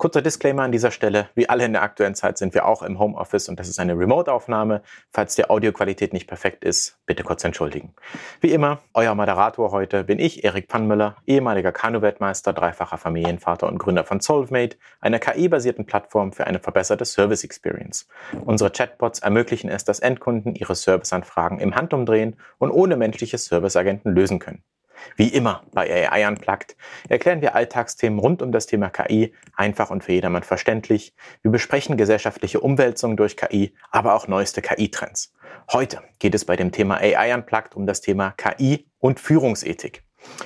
Kurzer Disclaimer an dieser Stelle. Wie alle in der aktuellen Zeit sind wir auch im Homeoffice und das ist eine Remote-Aufnahme. Falls die Audioqualität nicht perfekt ist, bitte kurz entschuldigen. Wie immer, euer Moderator heute bin ich, Erik Pannmüller, ehemaliger Kanu-Weltmeister, dreifacher Familienvater und Gründer von Solvemate, einer KI-basierten Plattform für eine verbesserte Service Experience. Unsere Chatbots ermöglichen es, dass Endkunden ihre Serviceanfragen im Handumdrehen und ohne menschliche Serviceagenten lösen können. Wie immer bei AI Unplugged erklären wir Alltagsthemen rund um das Thema KI einfach und für jedermann verständlich. Wir besprechen gesellschaftliche Umwälzungen durch KI, aber auch neueste KI-Trends. Heute geht es bei dem Thema AI Unplugged um das Thema KI und Führungsethik.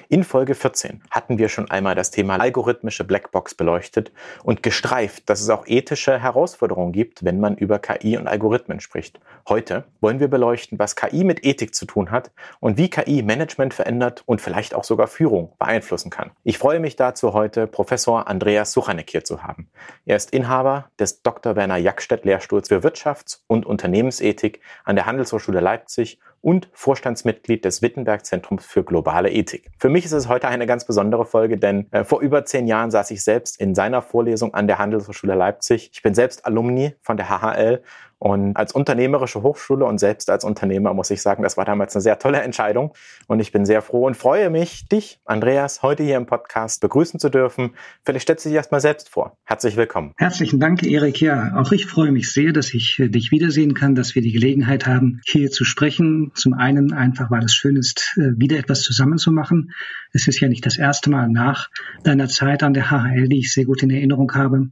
In Folge 14 hatten wir schon einmal das Thema algorithmische Blackbox beleuchtet und gestreift, dass es auch ethische Herausforderungen gibt, wenn man über KI und Algorithmen spricht. Heute wollen wir beleuchten, was KI mit Ethik zu tun hat und wie KI Management verändert und vielleicht auch sogar Führung beeinflussen kann. Ich freue mich dazu heute, Professor Andreas Suchanek hier zu haben. Er ist Inhaber des Dr. Werner Jackstedt Lehrstuhls für Wirtschafts- und Unternehmensethik an der Handelshochschule Leipzig und Vorstandsmitglied des Wittenberg Zentrums für globale Ethik. Für mich ist es heute eine ganz besondere Folge, denn äh, vor über zehn Jahren saß ich selbst in seiner Vorlesung an der Handelshochschule Leipzig. Ich bin selbst Alumni von der HHL und als unternehmerische Hochschule und selbst als Unternehmer muss ich sagen, das war damals eine sehr tolle Entscheidung. Und ich bin sehr froh und freue mich, dich, Andreas, heute hier im Podcast begrüßen zu dürfen. Vielleicht stellst du dich erstmal selbst vor. Herzlich willkommen. Herzlichen Dank, Erik. Ja, auch ich freue mich sehr, dass ich äh, dich wiedersehen kann, dass wir die Gelegenheit haben, hier zu sprechen. Zum einen einfach, weil es schön ist, äh, wieder etwas zusammenzumachen. Es ist ja nicht das erste Mal nach deiner Zeit an der HHL, die ich sehr gut in Erinnerung habe.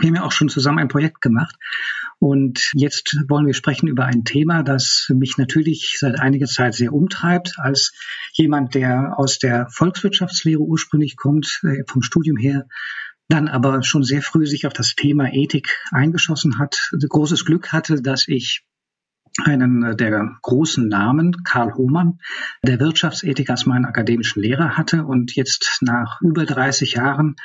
Wir haben ja auch schon zusammen ein Projekt gemacht. Und jetzt wollen wir sprechen über ein Thema, das mich natürlich seit einiger Zeit sehr umtreibt, als jemand, der aus der Volkswirtschaftslehre ursprünglich kommt, äh, vom Studium her, dann aber schon sehr früh sich auf das Thema Ethik eingeschossen hat, großes Glück hatte, dass ich einen äh, der großen Namen, Karl Hohmann, der Wirtschaftsethik als meinen akademischen Lehrer hatte und jetzt nach über 30 Jahren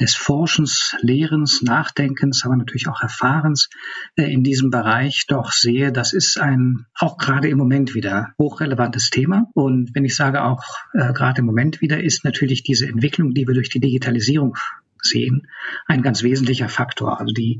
des Forschens, Lehrens, Nachdenkens, aber natürlich auch Erfahrens äh, in diesem Bereich doch sehe, das ist ein auch gerade im Moment wieder hochrelevantes Thema. Und wenn ich sage auch äh, gerade im Moment wieder, ist natürlich diese Entwicklung, die wir durch die Digitalisierung sehen, ein ganz wesentlicher Faktor. Also die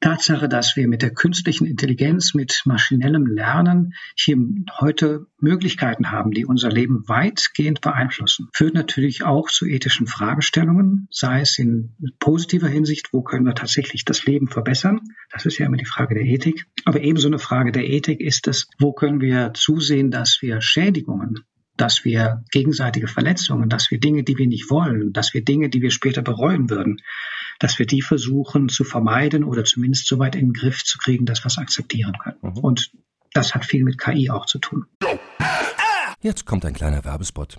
Tatsache, dass wir mit der künstlichen Intelligenz, mit maschinellem Lernen hier heute Möglichkeiten haben, die unser Leben weitgehend beeinflussen, führt natürlich auch zu ethischen Fragestellungen, sei es in positiver Hinsicht, wo können wir tatsächlich das Leben verbessern. Das ist ja immer die Frage der Ethik. Aber ebenso eine Frage der Ethik ist es, wo können wir zusehen, dass wir Schädigungen dass wir gegenseitige Verletzungen, dass wir Dinge, die wir nicht wollen, dass wir Dinge, die wir später bereuen würden, dass wir die versuchen zu vermeiden oder zumindest so weit in den Griff zu kriegen, dass wir es akzeptieren können. Mhm. Und das hat viel mit KI auch zu tun. Jetzt kommt ein kleiner Werbespot.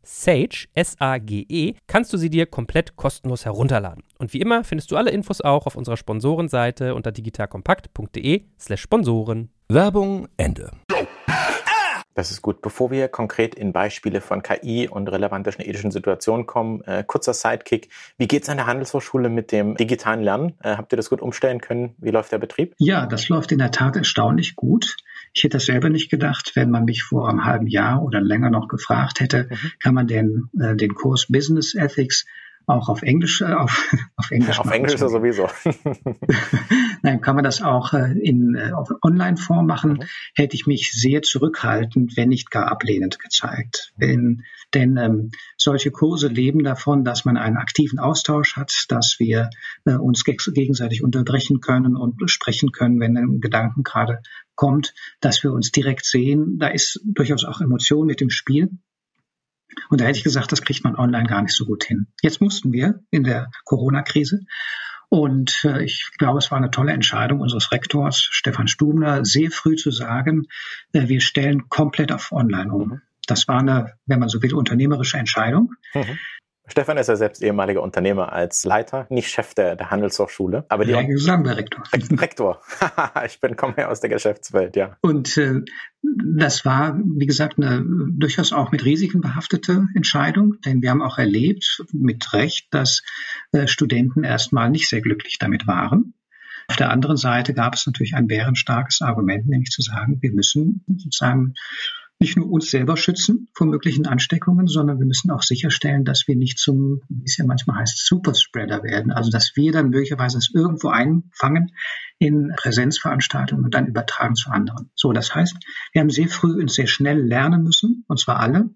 Sage, S-A-G-E, kannst du sie dir komplett kostenlos herunterladen. Und wie immer findest du alle Infos auch auf unserer Sponsorenseite unter digitalkompakt.de slash Sponsoren. Werbung Ende. Das ist gut. Bevor wir konkret in Beispiele von KI und relevanten ethischen Situationen kommen, äh, kurzer Sidekick. Wie geht es an der Handelshochschule mit dem digitalen Lernen? Äh, habt ihr das gut umstellen können? Wie läuft der Betrieb? Ja, das läuft in der Tat erstaunlich gut. Ich hätte das selber nicht gedacht, wenn man mich vor einem halben Jahr oder länger noch gefragt hätte, mhm. kann man denn äh, den Kurs Business Ethics auch auf Englisch, äh, auf, auf Englisch. auf Englisch sowieso. Nein, kann man das auch äh, in äh, Online-Form machen, mhm. hätte ich mich sehr zurückhaltend, wenn nicht gar ablehnend gezeigt. Wenn, denn ähm, solche Kurse leben davon, dass man einen aktiven Austausch hat, dass wir äh, uns gegenseitig unterbrechen können und sprechen können, wenn ein Gedanken gerade kommt, dass wir uns direkt sehen. Da ist durchaus auch Emotion mit dem Spiel. Und da hätte ich gesagt, das kriegt man online gar nicht so gut hin. Jetzt mussten wir in der Corona-Krise. Und äh, ich glaube, es war eine tolle Entscheidung unseres Rektors Stefan Stubner, sehr früh zu sagen, äh, wir stellen komplett auf Online um. Das war eine, wenn man so will, unternehmerische Entscheidung. Mhm. Stefan ist ja selbst ehemaliger Unternehmer als Leiter, nicht Chef der, der Handelshochschule. Aber die ja, sagen wir Rektor. Rektor. ich bin, komme ja aus der Geschäftswelt, ja. Und äh, das war, wie gesagt, eine durchaus auch mit Risiken behaftete Entscheidung, denn wir haben auch erlebt, mit Recht, dass äh, Studenten erstmal nicht sehr glücklich damit waren. Auf der anderen Seite gab es natürlich ein bärenstarkes Argument, nämlich zu sagen, wir müssen sozusagen nicht nur uns selber schützen vor möglichen Ansteckungen, sondern wir müssen auch sicherstellen, dass wir nicht zum, wie es ja manchmal heißt, Superspreader werden. Also dass wir dann möglicherweise es irgendwo einfangen in Präsenzveranstaltungen und dann übertragen zu anderen. So, das heißt, wir haben sehr früh und sehr schnell lernen müssen, und zwar alle.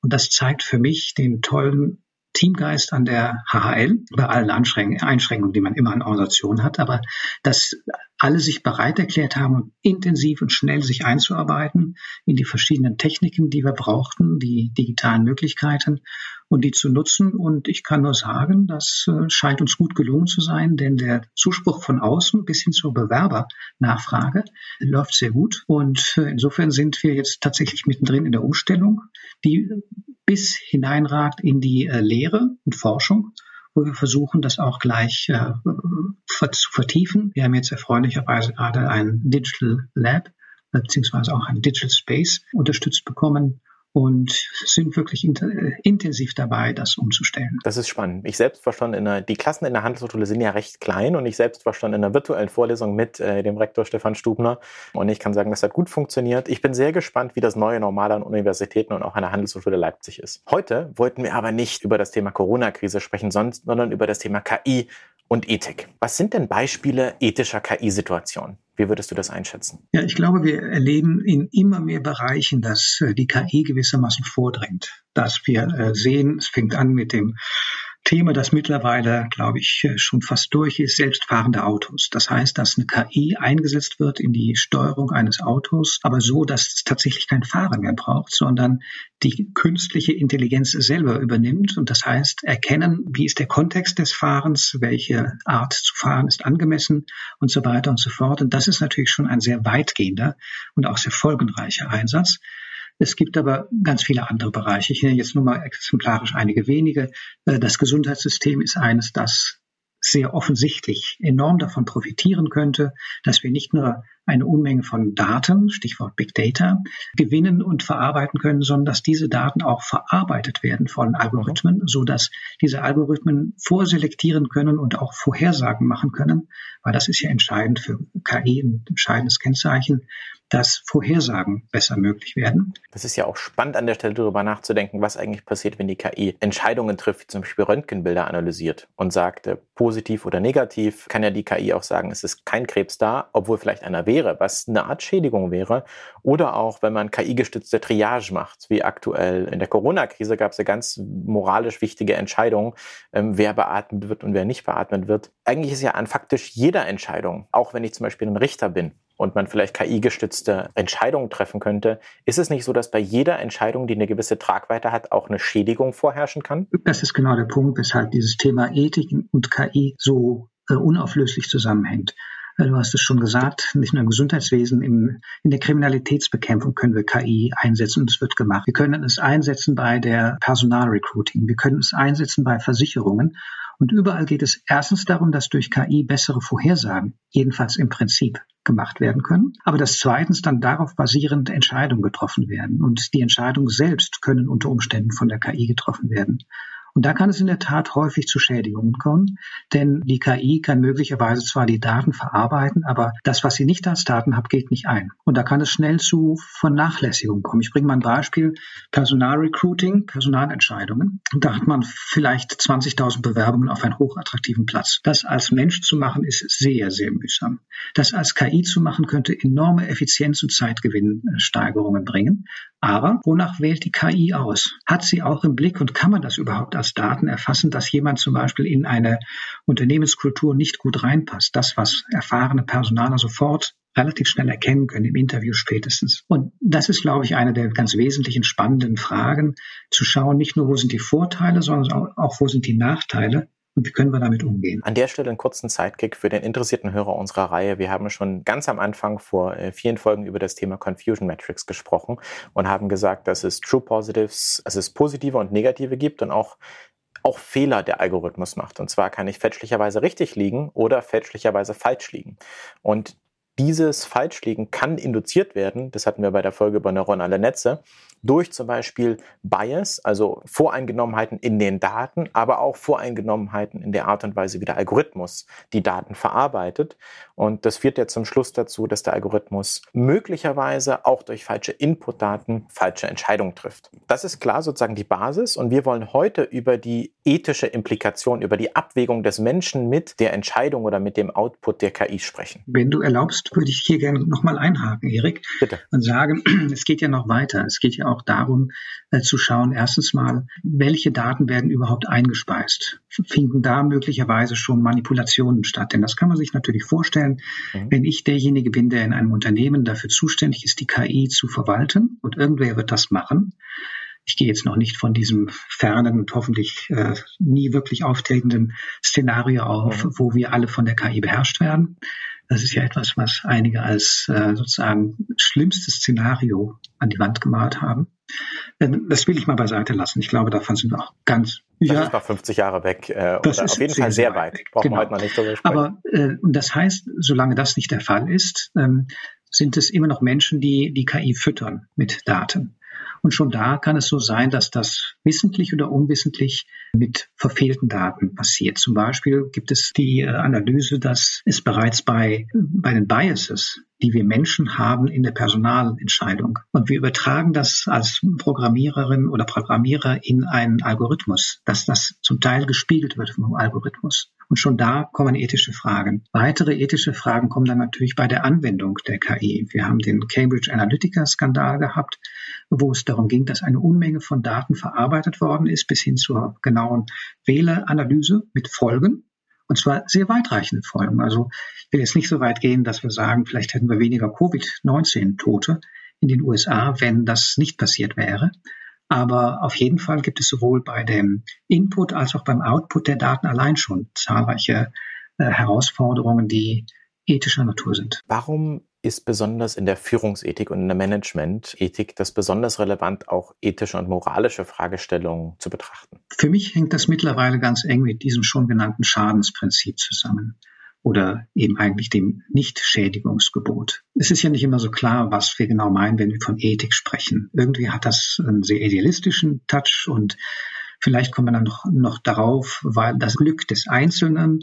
Und das zeigt für mich den tollen Teamgeist an der HHL, bei allen Einschränkungen, die man immer an Organisationen hat, aber dass alle sich bereit erklärt haben, intensiv und schnell sich einzuarbeiten in die verschiedenen Techniken, die wir brauchten, die digitalen Möglichkeiten und die zu nutzen. Und ich kann nur sagen, das äh, scheint uns gut gelungen zu sein, denn der Zuspruch von außen bis hin zur Bewerbernachfrage läuft sehr gut. Und äh, insofern sind wir jetzt tatsächlich mittendrin in der Umstellung, die bis hineinragt in die äh, Lehre und Forschung, wo wir versuchen, das auch gleich äh, zu vertiefen. Wir haben jetzt erfreulicherweise gerade ein Digital Lab beziehungsweise auch ein Digital Space unterstützt bekommen, und sind wirklich intensiv dabei, das umzustellen. Das ist spannend. Ich selbst war schon in der, die Klassen in der Handelshochschule sind ja recht klein und ich selbst war schon in einer virtuellen Vorlesung mit äh, dem Rektor Stefan Stubner und ich kann sagen, das hat gut funktioniert. Ich bin sehr gespannt, wie das neue Normal an Universitäten und auch an der Handelshochschule Leipzig ist. Heute wollten wir aber nicht über das Thema Corona-Krise sprechen, sondern über das Thema KI und Ethik. Was sind denn Beispiele ethischer KI-Situationen? Wie würdest du das einschätzen? Ja, ich glaube, wir erleben in immer mehr Bereichen, dass äh, die KI gewissermaßen vordrängt. Dass wir äh, sehen, es fängt an mit dem Thema, das mittlerweile, glaube ich, schon fast durch ist, selbstfahrende Autos. Das heißt, dass eine KI eingesetzt wird in die Steuerung eines Autos, aber so, dass es tatsächlich kein Fahrer mehr braucht, sondern die künstliche Intelligenz selber übernimmt. Und das heißt, erkennen, wie ist der Kontext des Fahrens, welche Art zu fahren ist angemessen und so weiter und so fort. Und das ist natürlich schon ein sehr weitgehender und auch sehr folgenreicher Einsatz. Es gibt aber ganz viele andere Bereiche. Ich nenne jetzt nur mal exemplarisch einige wenige. Äh, das Gesundheitssystem ist eines, das sehr offensichtlich enorm davon profitieren könnte, dass wir nicht nur eine Unmenge von Daten, Stichwort Big Data, gewinnen und verarbeiten können, sondern dass diese Daten auch verarbeitet werden von Algorithmen, so dass diese Algorithmen vorselektieren können und auch Vorhersagen machen können, weil das ist ja entscheidend für KI, ein entscheidendes Kennzeichen, dass Vorhersagen besser möglich werden. Das ist ja auch spannend an der Stelle darüber nachzudenken, was eigentlich passiert, wenn die KI Entscheidungen trifft, wie zum Beispiel Röntgenbilder analysiert und sagt, äh, positiv oder negativ, kann ja die KI auch sagen, es ist kein Krebs da, obwohl vielleicht einer wäre, was eine Art Schädigung wäre. Oder auch, wenn man KI-gestützte Triage macht, wie aktuell in der Corona-Krise gab es ja ganz moralisch wichtige Entscheidungen, ähm, wer beatmet wird und wer nicht beatmet wird. Eigentlich ist ja an faktisch jeder Entscheidung, auch wenn ich zum Beispiel ein Richter bin, und man vielleicht KI-gestützte Entscheidungen treffen könnte, ist es nicht so, dass bei jeder Entscheidung, die eine gewisse Tragweite hat, auch eine Schädigung vorherrschen kann? Das ist genau der Punkt, weshalb dieses Thema Ethik und KI so äh, unauflöslich zusammenhängt. Äh, du hast es schon gesagt, nicht nur im Gesundheitswesen, im, in der Kriminalitätsbekämpfung können wir KI einsetzen und es wird gemacht. Wir können es einsetzen bei der Personalrecruiting. Wir können es einsetzen bei Versicherungen. Und überall geht es erstens darum, dass durch KI bessere Vorhersagen, jedenfalls im Prinzip, gemacht werden können, aber dass zweitens dann darauf basierend Entscheidungen getroffen werden. Und die Entscheidungen selbst können unter Umständen von der KI getroffen werden. Und da kann es in der Tat häufig zu Schädigungen kommen, denn die KI kann möglicherweise zwar die Daten verarbeiten, aber das, was sie nicht als Daten hat, geht nicht ein. Und da kann es schnell zu Vernachlässigung kommen. Ich bringe mal ein Beispiel. Personalrecruiting, Personalentscheidungen. Da hat man vielleicht 20.000 Bewerbungen auf einen hochattraktiven Platz. Das als Mensch zu machen, ist sehr, sehr mühsam. Das als KI zu machen, könnte enorme Effizienz und Zeitgewinnsteigerungen bringen. Aber wonach wählt die KI aus? Hat sie auch im Blick und kann man das überhaupt als Daten erfassen, dass jemand zum Beispiel in eine Unternehmenskultur nicht gut reinpasst? Das, was erfahrene Personaler sofort relativ schnell erkennen können, im Interview spätestens. Und das ist, glaube ich, eine der ganz wesentlichen spannenden Fragen, zu schauen, nicht nur, wo sind die Vorteile, sondern auch, wo sind die Nachteile und wie können wir damit umgehen? An der Stelle einen kurzen Sidekick für den interessierten Hörer unserer Reihe. Wir haben schon ganz am Anfang vor äh, vielen Folgen über das Thema Confusion Metrics gesprochen und haben gesagt, dass es True Positives, dass es positive und negative gibt und auch auch Fehler der Algorithmus macht. Und zwar kann ich fälschlicherweise richtig liegen oder fälschlicherweise falsch liegen. Und dieses Falschliegen kann induziert werden, das hatten wir bei der Folge über neuronale Netze, durch zum Beispiel Bias, also Voreingenommenheiten in den Daten, aber auch Voreingenommenheiten in der Art und Weise, wie der Algorithmus die Daten verarbeitet. Und das führt ja zum Schluss dazu, dass der Algorithmus möglicherweise auch durch falsche Inputdaten falsche Entscheidungen trifft. Das ist klar sozusagen die Basis und wir wollen heute über die ethische Implikation, über die Abwägung des Menschen mit der Entscheidung oder mit dem Output der KI sprechen. Wenn du erlaubst, würde ich hier gerne nochmal einhaken, Erik, Bitte. und sagen, es geht ja noch weiter. Es geht ja auch darum äh, zu schauen, erstens mal, welche Daten werden überhaupt eingespeist? Finden da möglicherweise schon Manipulationen statt? Denn das kann man sich natürlich vorstellen, mhm. wenn ich derjenige bin, der in einem Unternehmen dafür zuständig ist, die KI zu verwalten und irgendwer wird das machen. Ich gehe jetzt noch nicht von diesem fernen und hoffentlich äh, nie wirklich auftretenden Szenario auf, mhm. wo wir alle von der KI beherrscht werden. Das ist ja etwas, was einige als äh, sozusagen schlimmstes Szenario an die Wand gemalt haben. Ähm, das will ich mal beiseite lassen. Ich glaube, davon sind wir auch ganz. Das ja, ist noch 50 Jahre weg. Äh, das ist auf jeden Fall sehr weit. weit. Brauchen genau. wir heute noch nicht drüber sprechen. Aber äh, das heißt, solange das nicht der Fall ist, ähm, sind es immer noch Menschen, die die KI füttern mit Daten. Und schon da kann es so sein, dass das wissentlich oder unwissentlich mit verfehlten Daten passiert. Zum Beispiel gibt es die äh, Analyse, dass es bereits bei, bei den Biases, die wir Menschen haben in der Personalentscheidung. Und wir übertragen das als Programmiererin oder Programmierer in einen Algorithmus, dass das zum Teil gespiegelt wird vom Algorithmus. Und schon da kommen ethische Fragen. Weitere ethische Fragen kommen dann natürlich bei der Anwendung der KI. Wir haben den Cambridge Analytica-Skandal gehabt, wo es darum ging, dass eine Unmenge von Daten verarbeitet worden ist, bis hin zur genauen Wähleranalyse mit Folgen. Und zwar sehr weitreichende Folgen. Also ich will jetzt nicht so weit gehen, dass wir sagen, vielleicht hätten wir weniger Covid-19-Tote in den USA, wenn das nicht passiert wäre. Aber auf jeden Fall gibt es sowohl bei dem Input als auch beim Output der Daten allein schon zahlreiche äh, Herausforderungen, die ethischer Natur sind. Warum ist besonders in der Führungsethik und in der Managementethik das besonders relevant, auch ethische und moralische Fragestellungen zu betrachten? Für mich hängt das mittlerweile ganz eng mit diesem schon genannten Schadensprinzip zusammen oder eben eigentlich dem Nichtschädigungsgebot. Es ist ja nicht immer so klar, was wir genau meinen, wenn wir von Ethik sprechen. Irgendwie hat das einen sehr idealistischen Touch und vielleicht kommen wir dann noch, noch darauf, weil das Glück des Einzelnen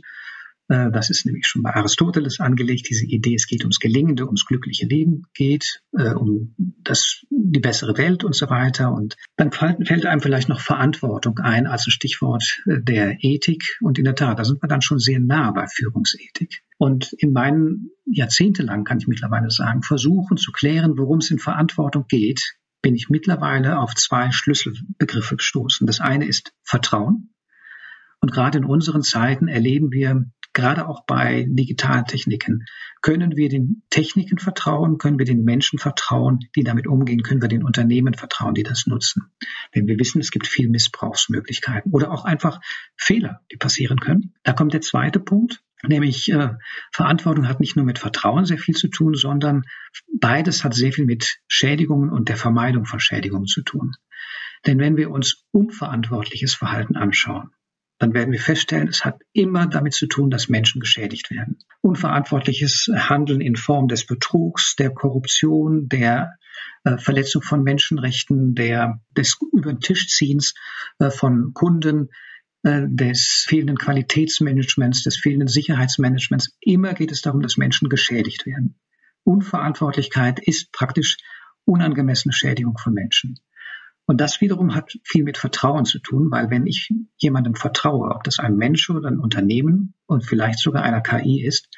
das ist nämlich schon bei Aristoteles angelegt, diese Idee, es geht ums gelingende, ums glückliche Leben geht, äh, um das, die bessere Welt und so weiter. Und dann fällt einem vielleicht noch Verantwortung ein als ein Stichwort äh, der Ethik. Und in der Tat, da sind wir dann schon sehr nah bei Führungsethik. Und in meinen jahrzehntelang, kann ich mittlerweile sagen, Versuchen zu klären, worum es in Verantwortung geht, bin ich mittlerweile auf zwei Schlüsselbegriffe gestoßen. Das eine ist Vertrauen. Und gerade in unseren Zeiten erleben wir gerade auch bei digitalen Techniken. Können wir den Techniken vertrauen? Können wir den Menschen vertrauen, die damit umgehen? Können wir den Unternehmen vertrauen, die das nutzen? Denn wir wissen, es gibt viel Missbrauchsmöglichkeiten oder auch einfach Fehler, die passieren können. Da kommt der zweite Punkt. Nämlich äh, Verantwortung hat nicht nur mit Vertrauen sehr viel zu tun, sondern beides hat sehr viel mit Schädigungen und der Vermeidung von Schädigungen zu tun. Denn wenn wir uns unverantwortliches Verhalten anschauen, dann werden wir feststellen, es hat immer damit zu tun, dass Menschen geschädigt werden. Unverantwortliches Handeln in Form des Betrugs, der Korruption, der äh, Verletzung von Menschenrechten, der, des über den Tischziehens äh, von Kunden, äh, des fehlenden Qualitätsmanagements, des fehlenden Sicherheitsmanagements. Immer geht es darum, dass Menschen geschädigt werden. Unverantwortlichkeit ist praktisch unangemessene Schädigung von Menschen. Und das wiederum hat viel mit Vertrauen zu tun, weil wenn ich jemandem vertraue, ob das ein Mensch oder ein Unternehmen und vielleicht sogar einer KI ist,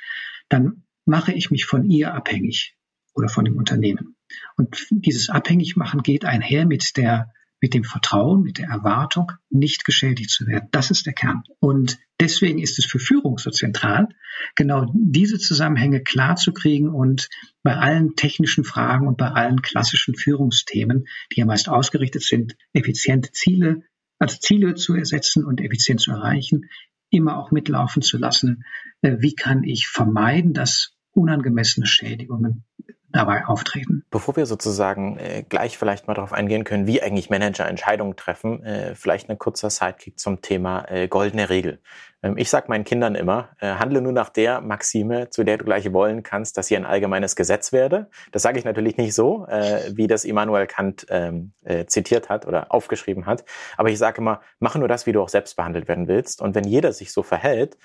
dann mache ich mich von ihr abhängig oder von dem Unternehmen. Und dieses Abhängigmachen geht einher mit der mit dem Vertrauen, mit der Erwartung, nicht geschädigt zu werden. Das ist der Kern. Und deswegen ist es für Führung so zentral, genau diese Zusammenhänge klar zu kriegen und bei allen technischen Fragen und bei allen klassischen Führungsthemen, die ja meist ausgerichtet sind, effiziente Ziele, also Ziele zu ersetzen und effizient zu erreichen, immer auch mitlaufen zu lassen. Äh, wie kann ich vermeiden, dass unangemessene Schädigungen dabei auftreten. Bevor wir sozusagen äh, gleich vielleicht mal darauf eingehen können, wie eigentlich Manager Entscheidungen treffen, äh, vielleicht ein kurzer Sidekick zum Thema äh, goldene Regel. Ähm, ich sage meinen Kindern immer, äh, handle nur nach der Maxime, zu der du gleich wollen kannst, dass sie ein allgemeines Gesetz werde. Das sage ich natürlich nicht so, äh, wie das Immanuel Kant ähm, äh, zitiert hat oder aufgeschrieben hat. Aber ich sage immer, mache nur das, wie du auch selbst behandelt werden willst. Und wenn jeder sich so verhält,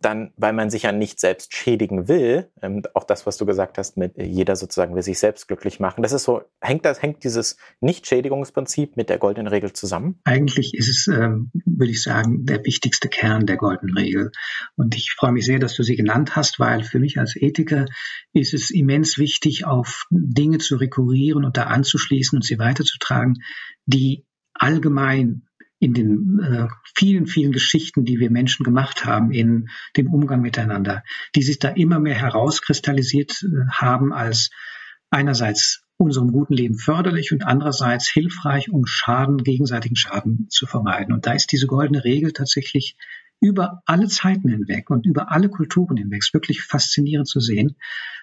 dann, weil man sich ja nicht selbst schädigen will, ähm, auch das, was du gesagt hast, mit äh, jeder sozusagen will sich selbst glücklich machen. Das ist so, hängt das, hängt dieses Nicht-Schädigungsprinzip mit der goldenen Regel zusammen? Eigentlich ist es, ähm, würde ich sagen, der wichtigste Kern der goldenen Regel. Und ich freue mich sehr, dass du sie genannt hast, weil für mich als Ethiker ist es immens wichtig, auf Dinge zu rekurrieren und da anzuschließen und sie weiterzutragen, die allgemein in den äh, vielen, vielen Geschichten, die wir Menschen gemacht haben in dem Umgang miteinander, die sich da immer mehr herauskristallisiert äh, haben als einerseits unserem guten Leben förderlich und andererseits hilfreich, um Schaden, gegenseitigen Schaden zu vermeiden. Und da ist diese goldene Regel tatsächlich über alle Zeiten hinweg und über alle Kulturen hinweg wirklich faszinierend zu sehen,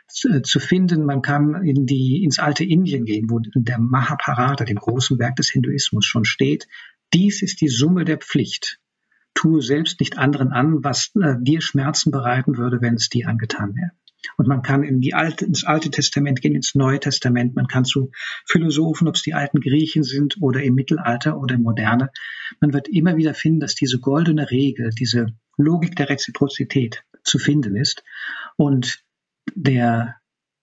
zu, äh, finden. Man kann in die, ins alte Indien gehen, wo der Mahabharata, dem großen Werk des Hinduismus, schon steht, dies ist die Summe der Pflicht. Tue selbst nicht anderen an, was äh, dir Schmerzen bereiten würde, wenn es dir angetan wäre. Und man kann in die alte, ins Alte Testament gehen, ins Neue Testament. Man kann zu Philosophen, ob es die alten Griechen sind oder im Mittelalter oder im Moderne. Man wird immer wieder finden, dass diese goldene Regel, diese Logik der Reziprozität zu finden ist. Und der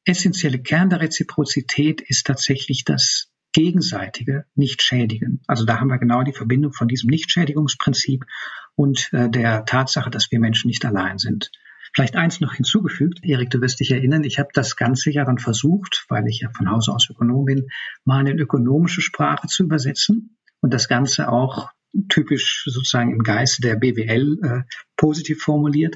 essentielle Kern der Reziprozität ist tatsächlich das gegenseitige nicht schädigen. Also da haben wir genau die Verbindung von diesem Nichtschädigungsprinzip und äh, der Tatsache, dass wir Menschen nicht allein sind. Vielleicht eins noch hinzugefügt, Erik, du wirst dich erinnern, ich habe das Ganze ja dann versucht, weil ich ja von Hause aus Ökonom bin, mal in ökonomische Sprache zu übersetzen und das Ganze auch typisch sozusagen im Geiste der BWL äh, positiv formuliert,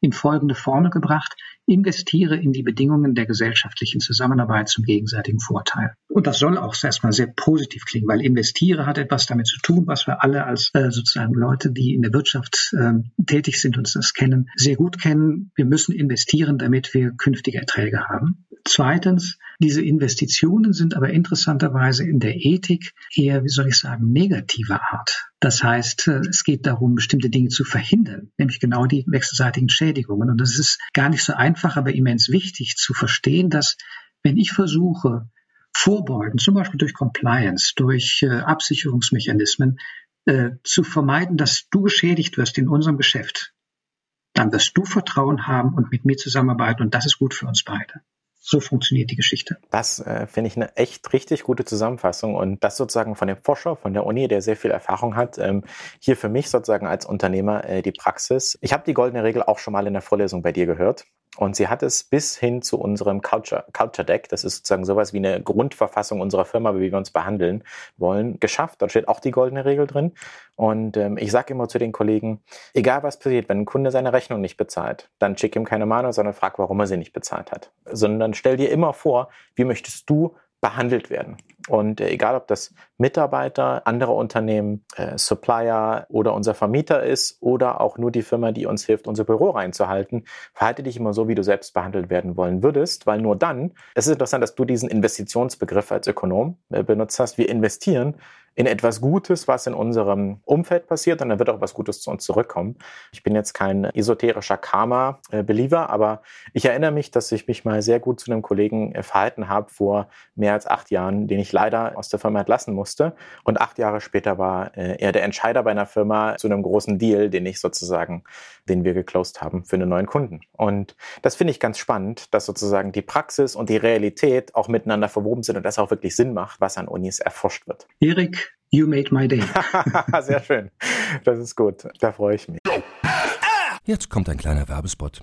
in folgende Formel gebracht investiere in die Bedingungen der gesellschaftlichen Zusammenarbeit zum gegenseitigen Vorteil. Und das soll auch erstmal sehr positiv klingen, weil investiere hat etwas damit zu tun, was wir alle als äh, sozusagen Leute, die in der Wirtschaft äh, tätig sind, uns das kennen, sehr gut kennen. Wir müssen investieren, damit wir künftige Erträge haben. Zweitens, diese Investitionen sind aber interessanterweise in der Ethik eher, wie soll ich sagen, negativer Art. Das heißt, äh, es geht darum, bestimmte Dinge zu verhindern, nämlich genau die wechselseitigen Schädigungen. Und das ist gar nicht so einfach, aber immens wichtig zu verstehen, dass wenn ich versuche, vorbeugen, zum Beispiel durch Compliance, durch äh, Absicherungsmechanismen, äh, zu vermeiden, dass du geschädigt wirst in unserem Geschäft, dann wirst du Vertrauen haben und mit mir zusammenarbeiten und das ist gut für uns beide so funktioniert die Geschichte. Das äh, finde ich eine echt richtig gute Zusammenfassung und das sozusagen von dem Forscher, von der Uni, der sehr viel Erfahrung hat. Ähm, hier für mich sozusagen als Unternehmer äh, die Praxis. Ich habe die goldene Regel auch schon mal in der Vorlesung bei dir gehört und sie hat es bis hin zu unserem Culture, Culture Deck, das ist sozusagen sowas wie eine Grundverfassung unserer Firma, wie wir uns behandeln wollen, geschafft. Dort steht auch die goldene Regel drin. Und ähm, ich sage immer zu den Kollegen, egal was passiert, wenn ein Kunde seine Rechnung nicht bezahlt, dann schick ihm keine Mahnung, sondern frag, warum er sie nicht bezahlt hat. Sondern stell dir immer vor, wie möchtest du behandelt werden. Und äh, egal, ob das Mitarbeiter, andere Unternehmen, äh, Supplier oder unser Vermieter ist oder auch nur die Firma, die uns hilft, unser Büro reinzuhalten, verhalte dich immer so, wie du selbst behandelt werden wollen würdest, weil nur dann, es ist interessant, dass du diesen Investitionsbegriff als Ökonom äh, benutzt hast, wir investieren in etwas Gutes, was in unserem Umfeld passiert und dann wird auch was Gutes zu uns zurückkommen. Ich bin jetzt kein esoterischer Karma-Believer, aber ich erinnere mich, dass ich mich mal sehr gut zu einem Kollegen äh, verhalten habe vor mehr als acht Jahren, den ich leider aus der Firma entlassen musste. Und acht Jahre später war äh, er der Entscheider bei einer Firma zu einem großen Deal, den ich sozusagen, den wir geclosed haben für einen neuen Kunden. Und das finde ich ganz spannend, dass sozusagen die Praxis und die Realität auch miteinander verwoben sind und das auch wirklich Sinn macht, was an Unis erforscht wird. Erik, you made my day. Sehr schön. Das ist gut. Da freue ich mich. Jetzt kommt ein kleiner Werbespot.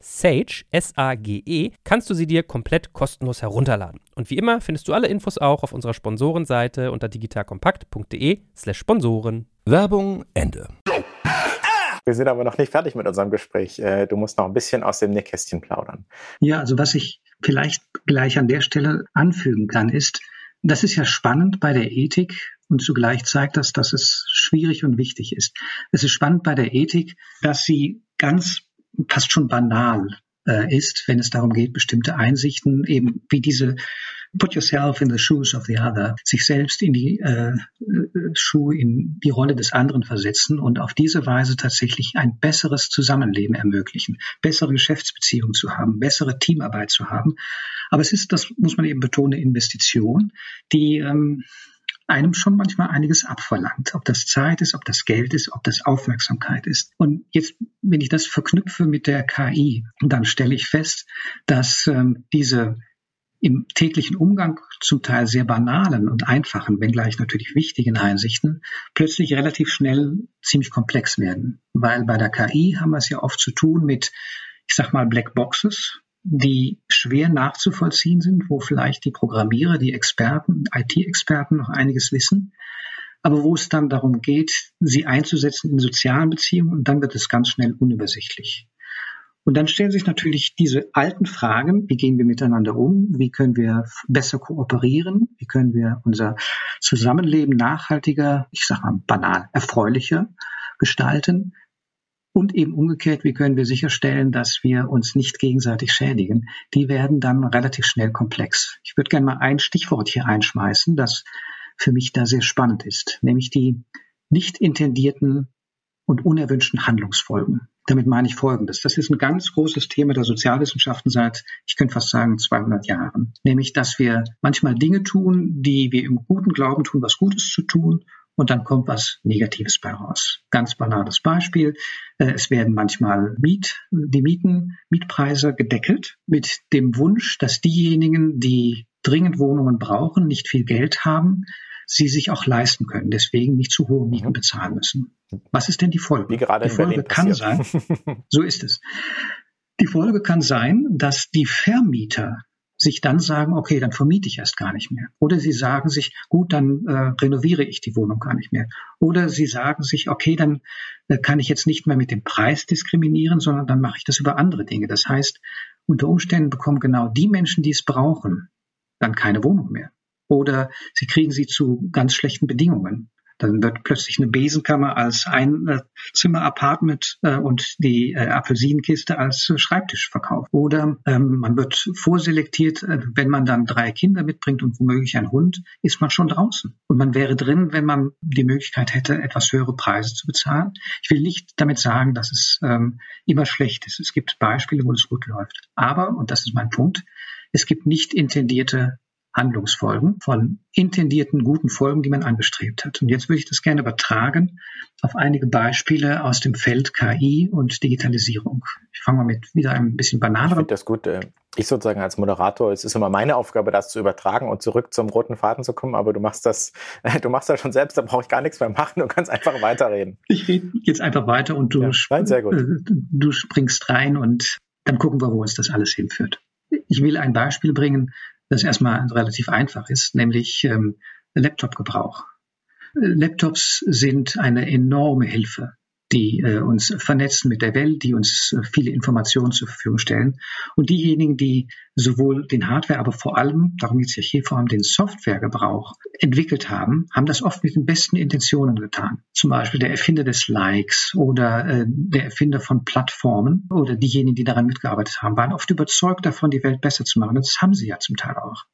Sage, S-A-G-E, kannst du sie dir komplett kostenlos herunterladen. Und wie immer findest du alle Infos auch auf unserer Sponsorenseite unter digitalkompakt.de slash Sponsoren. Werbung Ende. Wir sind aber noch nicht fertig mit unserem Gespräch. Äh, du musst noch ein bisschen aus dem Nähkästchen plaudern. Ja, also was ich vielleicht gleich an der Stelle anfügen kann, ist, das ist ja spannend bei der Ethik und zugleich zeigt das, dass es schwierig und wichtig ist. Es ist spannend bei der Ethik, dass sie ganz fast schon banal äh, ist, wenn es darum geht, bestimmte Einsichten, eben wie diese Put yourself in the shoes of the other, sich selbst in die äh, Schuhe, in die Rolle des anderen versetzen und auf diese Weise tatsächlich ein besseres Zusammenleben ermöglichen, bessere Geschäftsbeziehungen zu haben, bessere Teamarbeit zu haben. Aber es ist, das muss man eben betonen, Investition, die ähm, einem schon manchmal einiges abverlangt. Ob das Zeit ist, ob das Geld ist, ob das Aufmerksamkeit ist. Und jetzt, wenn ich das verknüpfe mit der KI, dann stelle ich fest, dass ähm, diese im täglichen Umgang zum Teil sehr banalen und einfachen, wenngleich natürlich wichtigen Einsichten plötzlich relativ schnell ziemlich komplex werden. Weil bei der KI haben wir es ja oft zu tun mit, ich sag mal, Black Boxes, die schwer nachzuvollziehen sind, wo vielleicht die Programmierer, die Experten, IT-Experten noch einiges wissen, aber wo es dann darum geht, sie einzusetzen in sozialen Beziehungen und dann wird es ganz schnell unübersichtlich. Und dann stellen sich natürlich diese alten Fragen, wie gehen wir miteinander um, wie können wir besser kooperieren, wie können wir unser Zusammenleben nachhaltiger, ich sage mal banal, erfreulicher gestalten, und eben umgekehrt, wie können wir sicherstellen, dass wir uns nicht gegenseitig schädigen, die werden dann relativ schnell komplex. Ich würde gerne mal ein Stichwort hier einschmeißen, das für mich da sehr spannend ist, nämlich die nicht intendierten und unerwünschten Handlungsfolgen. Damit meine ich Folgendes. Das ist ein ganz großes Thema der Sozialwissenschaften seit, ich könnte fast sagen, 200 Jahren. Nämlich, dass wir manchmal Dinge tun, die wir im guten Glauben tun, was Gutes zu tun und dann kommt was Negatives bei raus. Ganz banales Beispiel. Äh, es werden manchmal Miet, die Mieten, Mietpreise gedeckelt mit dem Wunsch, dass diejenigen, die dringend Wohnungen brauchen, nicht viel Geld haben, sie sich auch leisten können, deswegen nicht zu hohe Mieten mhm. bezahlen müssen. Was ist denn die Folge? Wie gerade die Folge kann sein, so ist es. Die Folge kann sein, dass die Vermieter sich dann sagen, okay, dann vermiete ich erst gar nicht mehr. Oder sie sagen sich, gut, dann äh, renoviere ich die Wohnung gar nicht mehr. Oder sie sagen sich, okay, dann äh, kann ich jetzt nicht mehr mit dem Preis diskriminieren, sondern dann mache ich das über andere Dinge. Das heißt, unter Umständen bekommen genau die Menschen, die es brauchen, dann keine Wohnung mehr. Oder sie kriegen sie zu ganz schlechten Bedingungen. Dann wird plötzlich eine Besenkammer als ein äh, Zimmer-Apartment äh, und die äh, Apfelsinenkiste als Schreibtisch verkauft. Oder ähm, man wird vorselektiert, wenn man dann drei Kinder mitbringt und womöglich ein Hund, ist man schon draußen. Und man wäre drin, wenn man die Möglichkeit hätte, etwas höhere Preise zu bezahlen. Ich will nicht damit sagen, dass es ähm, immer schlecht ist. Es gibt Beispiele, wo es gut läuft. Aber, und das ist mein Punkt, es gibt nicht intendierte Handlungsfolgen von intendierten guten Folgen, die man angestrebt hat. Und jetzt würde ich das gerne übertragen auf einige Beispiele aus dem Feld KI und Digitalisierung. Ich fange mal mit wieder ein bisschen banaleren. Ich finde das gut. Äh, ich sozusagen als Moderator, es ist immer meine Aufgabe, das zu übertragen und zurück zum roten Faden zu kommen, aber du machst das, du machst das schon selbst, da brauche ich gar nichts mehr machen, du kannst einfach weiterreden. Ich rede jetzt einfach weiter und du, ja, nein. Äh, du springst rein und dann gucken wir, wo uns das alles hinführt. Ich will ein Beispiel bringen, das erstmal relativ einfach ist, nämlich ähm, Laptopgebrauch. Laptops sind eine enorme Hilfe die äh, uns vernetzen mit der Welt, die uns äh, viele Informationen zur Verfügung stellen. Und diejenigen, die sowohl den Hardware, aber vor allem, darum geht es ja hier vor allem, den Softwaregebrauch entwickelt haben, haben das oft mit den besten Intentionen getan. Zum Beispiel der Erfinder des Likes oder äh, der Erfinder von Plattformen oder diejenigen, die daran mitgearbeitet haben, waren oft überzeugt davon, die Welt besser zu machen. Und das haben sie ja zum Teil auch.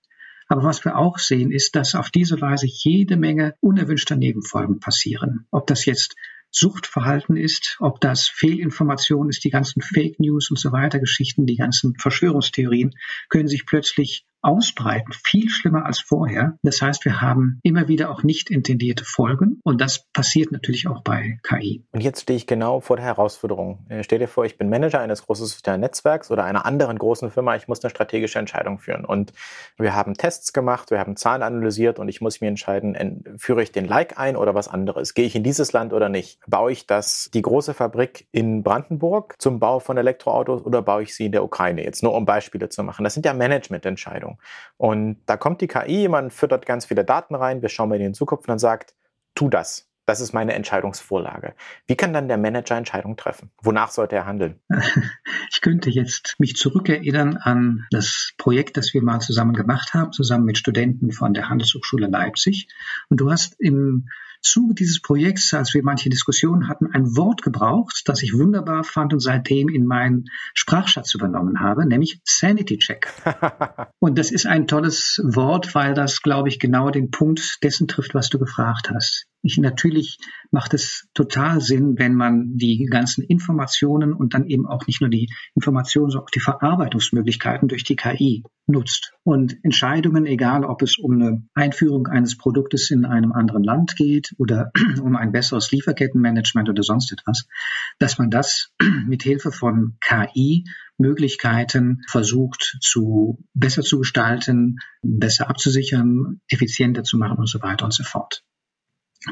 Aber was wir auch sehen, ist, dass auf diese Weise jede Menge unerwünschter Nebenfolgen passieren. Ob das jetzt Suchtverhalten ist, ob das Fehlinformation ist, die ganzen Fake News und so weiter Geschichten, die ganzen Verschwörungstheorien können sich plötzlich ausbreiten, viel schlimmer als vorher. Das heißt, wir haben immer wieder auch nicht intendierte Folgen und das passiert natürlich auch bei KI. Und jetzt stehe ich genau vor der Herausforderung. Äh, stell dir vor, ich bin Manager eines großen sozialen Netzwerks oder einer anderen großen Firma, ich muss eine strategische Entscheidung führen und wir haben Tests gemacht, wir haben Zahlen analysiert und ich muss mir entscheiden, führe ich den Like ein oder was anderes? Gehe ich in dieses Land oder nicht? Baue ich das, die große Fabrik in Brandenburg zum Bau von Elektroautos oder baue ich sie in der Ukraine? Jetzt nur um Beispiele zu machen. Das sind ja Managemententscheidungen. Und da kommt die KI, man füttert ganz viele Daten rein, wir schauen mal in den Zukunft und dann sagt, tu das. Das ist meine Entscheidungsvorlage. Wie kann dann der Manager Entscheidungen treffen? Wonach sollte er handeln? Ich könnte jetzt mich zurückerinnern an das Projekt, das wir mal zusammen gemacht haben, zusammen mit Studenten von der Handelshochschule Leipzig. Und du hast im Zuge dieses Projekts, als wir manche Diskussionen hatten, ein Wort gebraucht, das ich wunderbar fand und seitdem in meinen Sprachschatz übernommen habe, nämlich Sanity Check. und das ist ein tolles Wort, weil das, glaube ich, genau den Punkt dessen trifft, was du gefragt hast. Ich, natürlich macht es total Sinn, wenn man die ganzen Informationen und dann eben auch nicht nur die Informationen, sondern auch die Verarbeitungsmöglichkeiten durch die KI nutzt. Und Entscheidungen, egal ob es um eine Einführung eines Produktes in einem anderen Land geht oder um ein besseres Lieferkettenmanagement oder sonst etwas, dass man das mit Hilfe von KI Möglichkeiten versucht zu besser zu gestalten, besser abzusichern, effizienter zu machen und so weiter und so fort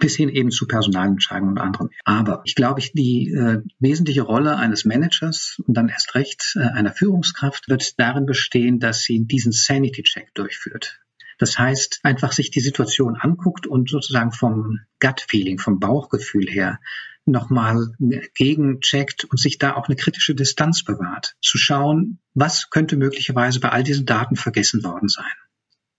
bis hin eben zu Personalentscheidungen und anderem. Aber ich glaube, ich, die äh, wesentliche Rolle eines Managers und dann erst recht äh, einer Führungskraft wird darin bestehen, dass sie diesen Sanity-Check durchführt. Das heißt, einfach sich die Situation anguckt und sozusagen vom Gut-Feeling, vom Bauchgefühl her nochmal gegencheckt und sich da auch eine kritische Distanz bewahrt. Zu schauen, was könnte möglicherweise bei all diesen Daten vergessen worden sein.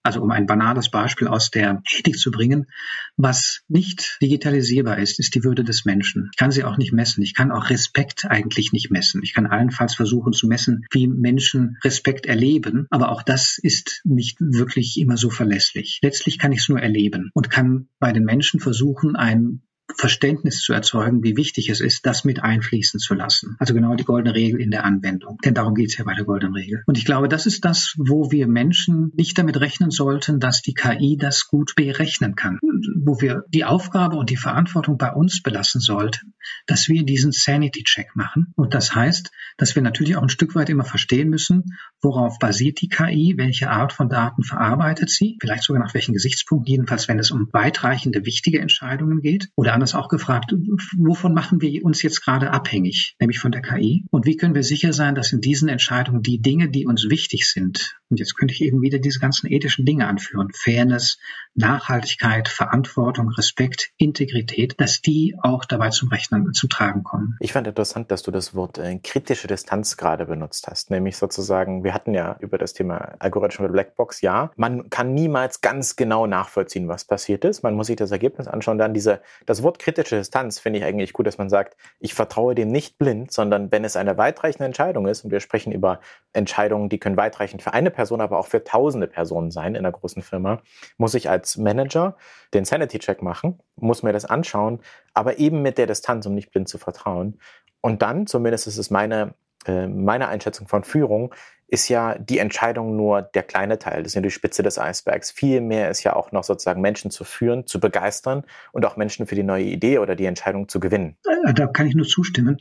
Also um ein banales Beispiel aus der Ethik zu bringen, was nicht digitalisierbar ist, ist die Würde des Menschen. Ich kann sie auch nicht messen. Ich kann auch Respekt eigentlich nicht messen. Ich kann allenfalls versuchen zu messen, wie Menschen Respekt erleben, aber auch das ist nicht wirklich immer so verlässlich. Letztlich kann ich es nur erleben und kann bei den Menschen versuchen, ein Verständnis zu erzeugen, wie wichtig es ist, das mit einfließen zu lassen. Also genau die goldene Regel in der Anwendung. Denn darum geht es ja bei der goldenen Regel. Und ich glaube, das ist das, wo wir Menschen nicht damit rechnen sollten, dass die KI das gut berechnen kann. Wo wir die Aufgabe und die Verantwortung bei uns belassen sollten, dass wir diesen Sanity-Check machen. Und das heißt, dass wir natürlich auch ein Stück weit immer verstehen müssen, worauf basiert die KI, welche Art von Daten verarbeitet sie, vielleicht sogar nach welchen Gesichtspunkten, jedenfalls wenn es um weitreichende, wichtige Entscheidungen geht oder anders auch gefragt, wovon machen wir uns jetzt gerade abhängig, nämlich von der KI? Und wie können wir sicher sein, dass in diesen Entscheidungen die Dinge, die uns wichtig sind, und jetzt könnte ich eben wieder diese ganzen ethischen Dinge anführen, Fairness, Nachhaltigkeit, Verantwortung, Respekt, Integrität, dass die auch dabei zum Rechnen zu, tragen kommen. Ich fand interessant, dass du das Wort äh, kritische Distanz gerade benutzt hast, nämlich sozusagen, wir hatten ja über das Thema algorithmische Blackbox, ja, man kann niemals ganz genau nachvollziehen, was passiert ist. Man muss sich das Ergebnis anschauen. Dann diese, das Wort kritische Distanz finde ich eigentlich gut, dass man sagt, ich vertraue dem nicht blind, sondern wenn es eine weitreichende Entscheidung ist, und wir sprechen über Entscheidungen, die können weitreichend für eine Person, aber auch für tausende Personen sein in einer großen Firma, muss ich als Manager den Sanity-Check machen, muss mir das anschauen, aber eben mit der Distanz, um nicht blind zu vertrauen. Und dann, zumindest ist es meine, äh, meine Einschätzung von Führung, ist ja die Entscheidung nur der kleine Teil, das ist ja die Spitze des Eisbergs. Viel mehr ist ja auch noch sozusagen Menschen zu führen, zu begeistern und auch Menschen für die neue Idee oder die Entscheidung zu gewinnen. Äh, da kann ich nur zustimmen.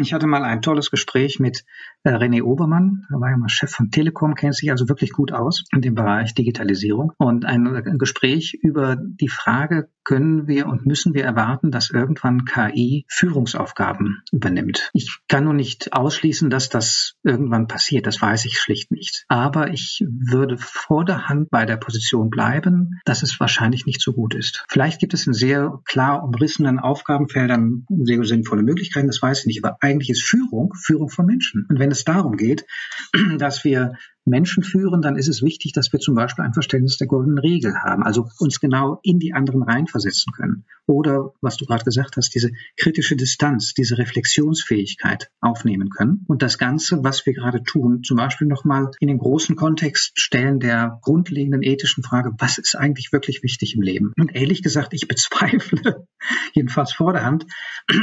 Ich hatte mal ein tolles Gespräch mit äh, René Obermann, er war ja mal Chef von Telekom, kennt sich also wirklich gut aus in dem Bereich Digitalisierung und ein Gespräch über die Frage, können wir und müssen wir erwarten, dass irgendwann KI Führungsaufgaben übernimmt. Ich kann nur nicht ausschließen, dass das irgendwann passiert. Das weiß ich schlicht nicht. Aber ich würde vor der Hand bei der Position bleiben, dass es wahrscheinlich nicht so gut ist. Vielleicht gibt es in sehr klar umrissenen Aufgabenfeldern sehr sinnvolle Möglichkeiten, das weiß ich nicht. Aber eigentlich ist Führung Führung von Menschen. Und wenn es darum geht, dass wir Menschen führen, dann ist es wichtig, dass wir zum Beispiel ein Verständnis der goldenen Regel haben, also uns genau in die anderen reinversetzen können. Oder, was du gerade gesagt hast, diese kritische Distanz, diese Reflexionsfähigkeit aufnehmen können und das Ganze, was wir gerade tun, zum Beispiel nochmal in den großen Kontext stellen der grundlegenden ethischen Frage, was ist eigentlich wirklich wichtig im Leben? Und ehrlich gesagt, ich bezweifle, jedenfalls vor der Hand,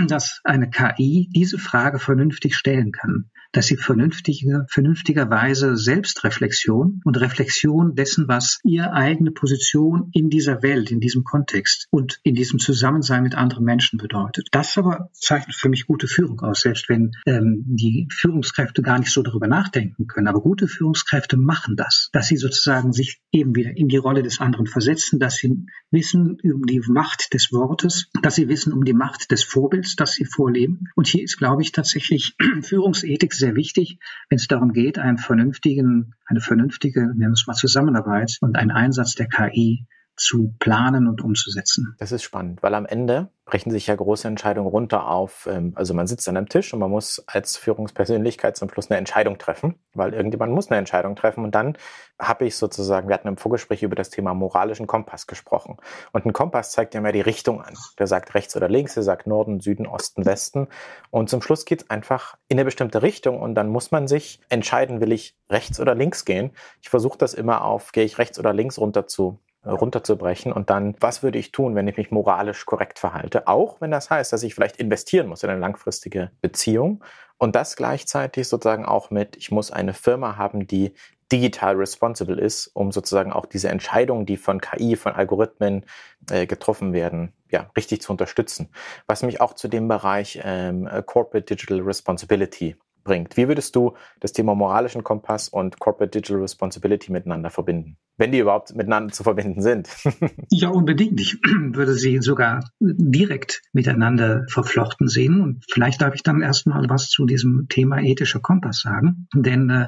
dass eine KI diese Frage vernünftig stellen kann dass sie vernünftige, vernünftigerweise Selbstreflexion und Reflexion dessen, was ihre eigene Position in dieser Welt, in diesem Kontext und in diesem Zusammensein mit anderen Menschen bedeutet. Das aber zeichnet für mich gute Führung aus, selbst wenn ähm, die Führungskräfte gar nicht so darüber nachdenken können. Aber gute Führungskräfte machen das, dass sie sozusagen sich eben wieder in die Rolle des anderen versetzen, dass sie wissen um die Macht des Wortes, dass sie wissen um die Macht des Vorbilds, das sie vorleben. Und hier ist, glaube ich, tatsächlich Führungsethik sehr wichtig, wenn es darum geht, einen vernünftigen, eine vernünftige, nennen wir es mal Zusammenarbeit und einen Einsatz der KI zu planen und umzusetzen. Das ist spannend, weil am Ende brechen sich ja große Entscheidungen runter auf, ähm, also man sitzt an einem Tisch und man muss als Führungspersönlichkeit zum Schluss eine Entscheidung treffen, weil irgendjemand muss eine Entscheidung treffen und dann habe ich sozusagen, wir hatten im Vorgespräch über das Thema moralischen Kompass gesprochen und ein Kompass zeigt ja mehr die Richtung an. Der sagt rechts oder links, der sagt Norden, Süden, Osten, Westen und zum Schluss geht es einfach in eine bestimmte Richtung und dann muss man sich entscheiden, will ich rechts oder links gehen. Ich versuche das immer auf, gehe ich rechts oder links runter zu runterzubrechen und dann, was würde ich tun, wenn ich mich moralisch korrekt verhalte? Auch wenn das heißt, dass ich vielleicht investieren muss in eine langfristige Beziehung und das gleichzeitig sozusagen auch mit, ich muss eine Firma haben, die digital responsible ist, um sozusagen auch diese Entscheidungen, die von KI, von Algorithmen äh, getroffen werden, ja, richtig zu unterstützen. Was mich auch zu dem Bereich ähm, Corporate Digital Responsibility bringt. Wie würdest du das Thema moralischen Kompass und Corporate Digital Responsibility miteinander verbinden? Wenn die überhaupt miteinander zu verbinden sind. ja, unbedingt. Ich würde sie sogar direkt miteinander verflochten sehen. Und vielleicht darf ich dann erstmal was zu diesem Thema ethischer Kompass sagen. Denn äh,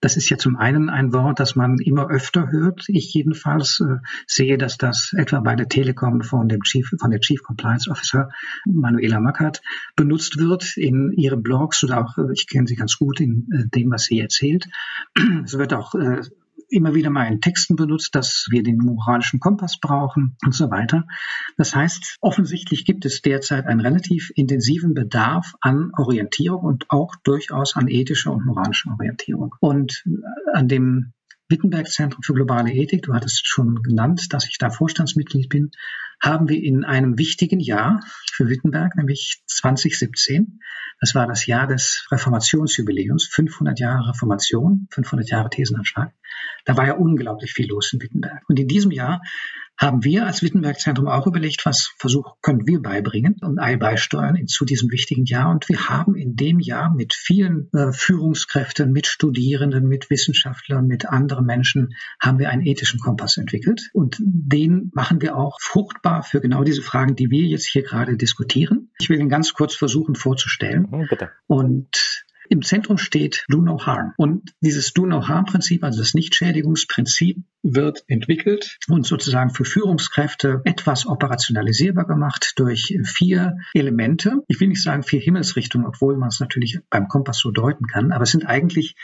das ist ja zum einen ein Wort, das man immer öfter hört. Ich jedenfalls äh, sehe, dass das etwa bei der Telekom von dem Chief, von der Chief Compliance Officer Manuela Mackert benutzt wird in ihren Blogs oder auch, äh, ich kenne sie ganz gut in äh, dem, was sie erzählt. Es wird auch äh, immer wieder mal in Texten benutzt, dass wir den moralischen Kompass brauchen und so weiter. Das heißt, offensichtlich gibt es derzeit einen relativ intensiven Bedarf an Orientierung und auch durchaus an ethischer und moralischer Orientierung. Und an dem Wittenberg Zentrum für globale Ethik, du hattest schon genannt, dass ich da Vorstandsmitglied bin, haben wir in einem wichtigen Jahr für Wittenberg, nämlich 2017, das war das Jahr des Reformationsjubiläums, 500 Jahre Reformation, 500 Jahre Thesenanschlag, da war ja unglaublich viel los in Wittenberg. Und in diesem Jahr haben wir als Wittenberg-Zentrum auch überlegt, was Versuch können wir beibringen und beisteuern zu diesem wichtigen Jahr. Und wir haben in dem Jahr mit vielen äh, Führungskräften, mit Studierenden, mit Wissenschaftlern, mit anderen Menschen, haben wir einen ethischen Kompass entwickelt. Und den machen wir auch fruchtbar für genau diese Fragen, die wir jetzt hier gerade diskutieren. Ich will ihn ganz kurz versuchen vorzustellen. Mhm, bitte. Und Im Zentrum steht Do No Harm. Und dieses Do No Harm Prinzip, also das Nichtschädigungsprinzip, wird entwickelt und sozusagen für Führungskräfte etwas operationalisierbar gemacht durch vier Elemente. Ich will nicht sagen vier Himmelsrichtungen, obwohl man es natürlich beim Kompass so deuten kann, aber es sind eigentlich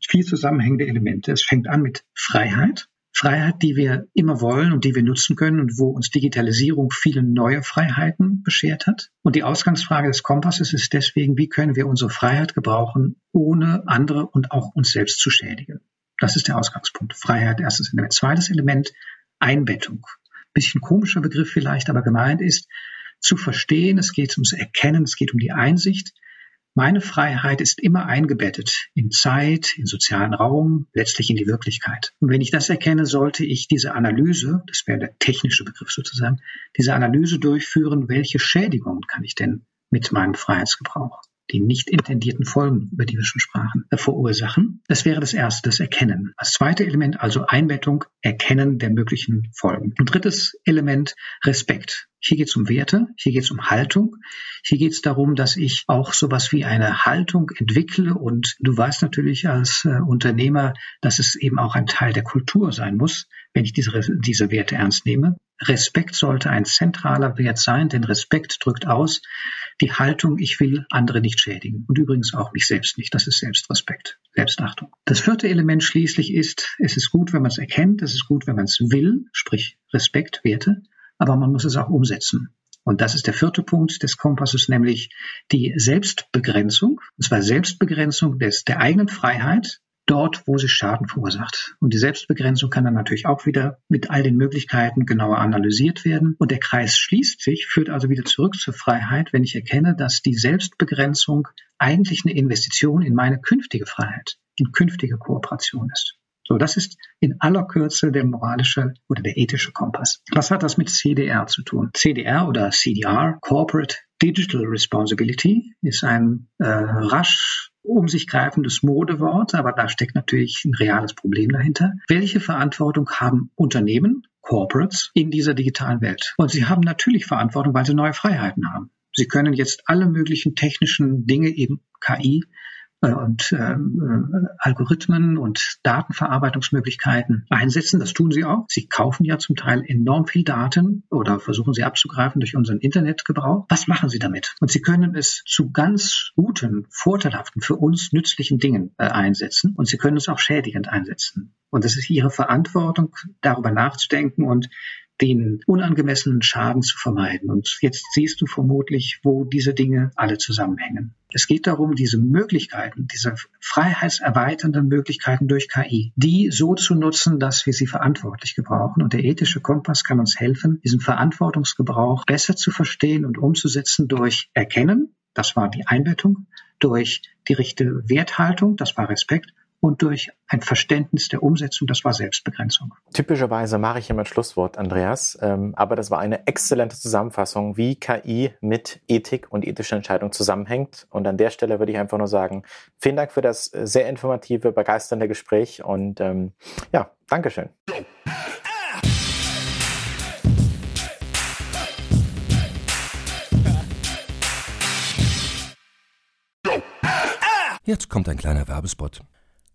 vier zusammenhängende Elemente. Es fängt an mit Freiheit. Freiheit, die wir immer wollen und die wir nutzen können und wo uns Digitalisierung viele neue Freiheiten beschert hat. Und die Ausgangsfrage des Kompasses ist deswegen, wie können wir unsere Freiheit gebrauchen, ohne andere und auch uns selbst zu schädigen. Das ist der Ausgangspunkt. Freiheit, erstes Element. Zweites Element, Einbettung. Bisschen komischer Begriff vielleicht, aber gemeint ist, zu verstehen, es geht ums Erkennen, es geht um die Einsicht, meine Freiheit ist immer eingebettet in Zeit, in sozialen Raum, letztlich in die Wirklichkeit. Und wenn ich das erkenne, sollte ich diese Analyse, das wäre der technische Begriff sozusagen, diese Analyse durchführen, welche Schädigungen kann ich denn mit meinem Freiheitsgebrauch die nicht intendierten Folgen, über die wir schon sprachen, verursachen. Das wäre das erste, das Erkennen. Als zweite Element also Einbettung, Erkennen der möglichen Folgen. Und drittes Element Respekt. Hier geht es um Werte, hier geht es um Haltung, hier geht es darum, dass ich auch sowas wie eine Haltung entwickle und du weißt natürlich als äh, Unternehmer, dass es eben auch ein Teil der Kultur sein muss, wenn ich diese, diese Werte ernst nehme. Respekt sollte ein zentraler Wert sein, denn Respekt drückt aus die Haltung, ich will andere nicht schädigen und übrigens auch mich selbst nicht. Das ist Selbstrespekt, Selbstachtung. Das vierte Element schließlich ist, es ist gut, wenn man es erkennt, es ist gut, wenn man es will, sprich Respekt, Werte aber man muss es auch umsetzen. Und das ist der vierte Punkt des Kompasses, nämlich die Selbstbegrenzung, und zwar Selbstbegrenzung des, der eigenen Freiheit dort, wo sie Schaden verursacht. Und die Selbstbegrenzung kann dann natürlich auch wieder mit all den Möglichkeiten genauer analysiert werden. Und der Kreis schließt sich, führt also wieder zurück zur Freiheit, wenn ich erkenne, dass die Selbstbegrenzung eigentlich eine Investition in meine künftige Freiheit, in künftige Kooperation ist. So, das ist in aller Kürze der moralische oder der ethische Kompass. Was hat das mit CDR zu tun? CDR oder CDR, Corporate Digital Responsibility, ist ein äh, rasch um sich greifendes Modewort, aber da steckt natürlich ein reales Problem dahinter. Welche Verantwortung haben Unternehmen, Corporates, in dieser digitalen Welt? Und sie haben natürlich Verantwortung, weil sie neue Freiheiten haben. Sie können jetzt alle möglichen technischen Dinge, eben KI, und ähm, äh, Algorithmen und Datenverarbeitungsmöglichkeiten einsetzen. Das tun sie auch. Sie kaufen ja zum Teil enorm viel Daten oder versuchen sie abzugreifen durch unseren Internetgebrauch. Was machen sie damit? Und sie können es zu ganz guten, vorteilhaften, für uns nützlichen Dingen äh, einsetzen und sie können es auch schädigend einsetzen. Und es ist ihre Verantwortung, darüber nachzudenken und den unangemessenen Schaden zu vermeiden. Und jetzt siehst du vermutlich, wo diese Dinge alle zusammenhängen. Es geht darum, diese Möglichkeiten, diese freiheitserweiternden Möglichkeiten durch KI, die so zu nutzen, dass wir sie verantwortlich gebrauchen. Und der ethische Kompass kann uns helfen, diesen Verantwortungsgebrauch besser zu verstehen und umzusetzen durch Erkennen, das war die Einbettung, durch die richtige Werthaltung, das war Respekt, und durch ein Verständnis der Umsetzung, das war Selbstbegrenzung. Typischerweise mache ich immer ein Schlusswort, Andreas, ähm, aber das war eine exzellente Zusammenfassung, wie KI mit Ethik und ethischen Entscheidungen zusammenhängt. Und an der Stelle würde ich einfach nur sagen, vielen Dank für das sehr informative, begeisternde Gespräch und ähm, ja, Dankeschön. Jetzt kommt ein kleiner Werbespot.